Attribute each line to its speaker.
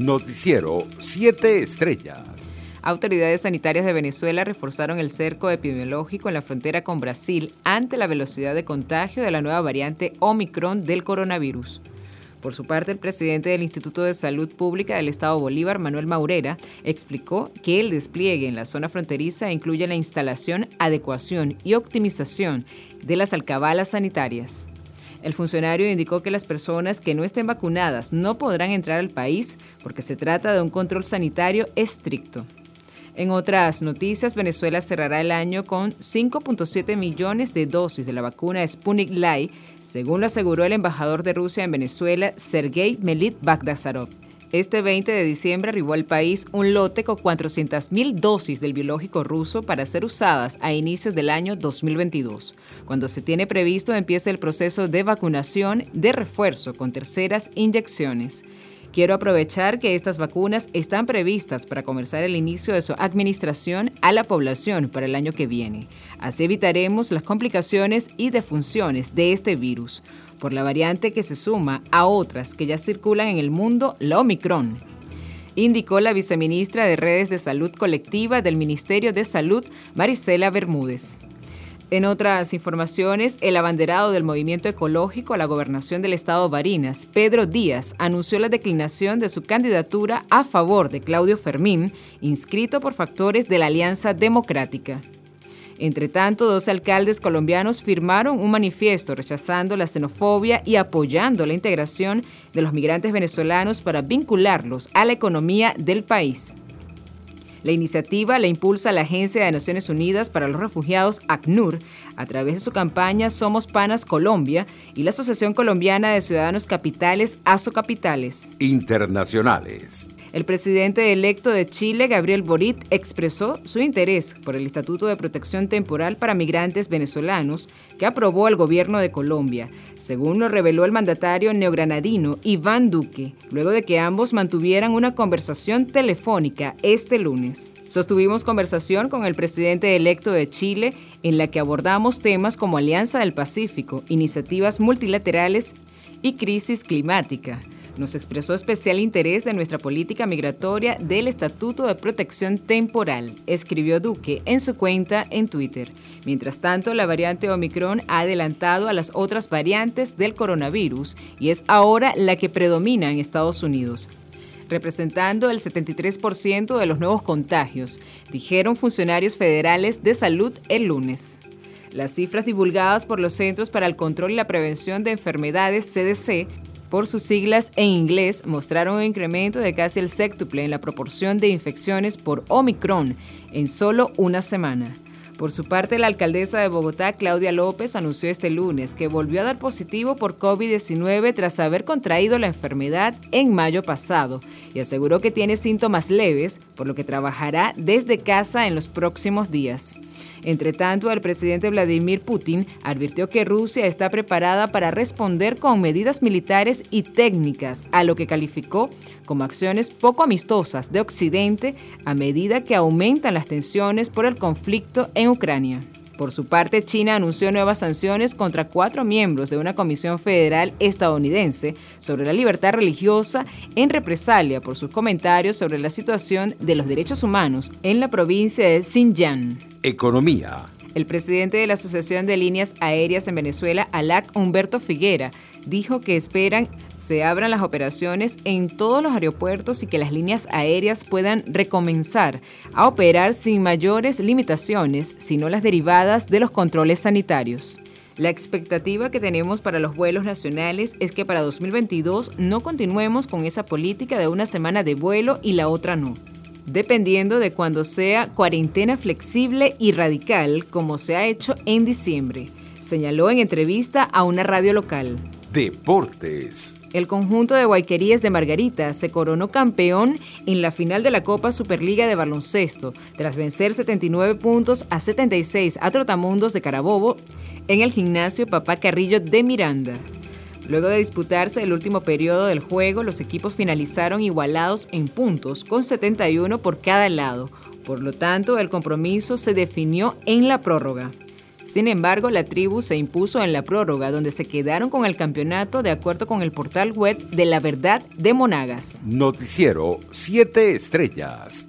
Speaker 1: Noticiero 7 Estrellas.
Speaker 2: Autoridades sanitarias de Venezuela reforzaron el cerco epidemiológico en la frontera con Brasil ante la velocidad de contagio de la nueva variante Omicron del coronavirus. Por su parte, el presidente del Instituto de Salud Pública del Estado Bolívar, Manuel Maurera, explicó que el despliegue en la zona fronteriza incluye la instalación, adecuación y optimización de las alcabalas sanitarias. El funcionario indicó que las personas que no estén vacunadas no podrán entrar al país porque se trata de un control sanitario estricto. En otras noticias, Venezuela cerrará el año con 5.7 millones de dosis de la vacuna Sputnik Light, según lo aseguró el embajador de Rusia en Venezuela, Sergei Melit Bagdasarov. Este 20 de diciembre arribó al país un lote con 400.000 dosis del biológico ruso para ser usadas a inicios del año 2022, cuando se tiene previsto empiece el proceso de vacunación de refuerzo con terceras inyecciones. Quiero aprovechar que estas vacunas están previstas para comenzar el inicio de su administración a la población para el año que viene. Así evitaremos las complicaciones y defunciones de este virus por la variante que se suma a otras que ya circulan en el mundo, la Omicron, indicó la viceministra de Redes de Salud Colectiva del Ministerio de Salud, Marisela Bermúdez. En otras informaciones, el abanderado del movimiento ecológico a la gobernación del estado Barinas, Pedro Díaz, anunció la declinación de su candidatura a favor de Claudio Fermín, inscrito por factores de la Alianza Democrática. Entre tanto, dos alcaldes colombianos firmaron un manifiesto rechazando la xenofobia y apoyando la integración de los migrantes venezolanos para vincularlos a la economía del país. La iniciativa la impulsa la Agencia de Naciones Unidas para los Refugiados, ACNUR, a través de su campaña Somos Panas Colombia y la Asociación Colombiana de Ciudadanos Capitales, ASO Capitales.
Speaker 1: Internacionales.
Speaker 2: El presidente electo de Chile, Gabriel Boric, expresó su interés por el Estatuto de Protección Temporal para Migrantes Venezolanos que aprobó el gobierno de Colombia, según lo reveló el mandatario neogranadino Iván Duque, luego de que ambos mantuvieran una conversación telefónica este lunes. Sostuvimos conversación con el presidente electo de Chile en la que abordamos temas como Alianza del Pacífico, iniciativas multilaterales y crisis climática nos expresó especial interés de nuestra política migratoria del Estatuto de Protección Temporal, escribió Duque en su cuenta en Twitter. Mientras tanto, la variante Omicron ha adelantado a las otras variantes del coronavirus y es ahora la que predomina en Estados Unidos representando el 73% de los nuevos contagios, dijeron funcionarios federales de salud el lunes. Las cifras divulgadas por los Centros para el Control y la Prevención de Enfermedades CDC por sus siglas en inglés, mostraron un incremento de casi el séptuple en la proporción de infecciones por Omicron en solo una semana. Por su parte, la alcaldesa de Bogotá, Claudia López, anunció este lunes que volvió a dar positivo por COVID-19 tras haber contraído la enfermedad en mayo pasado y aseguró que tiene síntomas leves, por lo que trabajará desde casa en los próximos días. Entre tanto, el presidente Vladimir Putin advirtió que Rusia está preparada para responder con medidas militares y técnicas a lo que calificó como acciones poco amistosas de Occidente a medida que aumentan las tensiones por el conflicto en Ucrania. Por su parte, China anunció nuevas sanciones contra cuatro miembros de una comisión federal estadounidense sobre la libertad religiosa en represalia por sus comentarios sobre la situación de los derechos humanos en la provincia de Xinjiang.
Speaker 1: Economía.
Speaker 2: El presidente de la Asociación de Líneas Aéreas en Venezuela, ALAC Humberto Figuera, dijo que esperan se abran las operaciones en todos los aeropuertos y que las líneas aéreas puedan recomenzar a operar sin mayores limitaciones, sino las derivadas de los controles sanitarios. La expectativa que tenemos para los vuelos nacionales es que para 2022 no continuemos con esa política de una semana de vuelo y la otra no dependiendo de cuando sea cuarentena flexible y radical, como se ha hecho en diciembre, señaló en entrevista a una radio local.
Speaker 1: Deportes.
Speaker 2: El conjunto de Guayquerías de Margarita se coronó campeón en la final de la Copa Superliga de Baloncesto, tras vencer 79 puntos a 76 a Trotamundos de Carabobo en el gimnasio Papá Carrillo de Miranda. Luego de disputarse el último periodo del juego, los equipos finalizaron igualados en puntos, con 71 por cada lado. Por lo tanto, el compromiso se definió en la prórroga. Sin embargo, la tribu se impuso en la prórroga, donde se quedaron con el campeonato de acuerdo con el portal web de La Verdad de Monagas.
Speaker 1: Noticiero 7 Estrellas.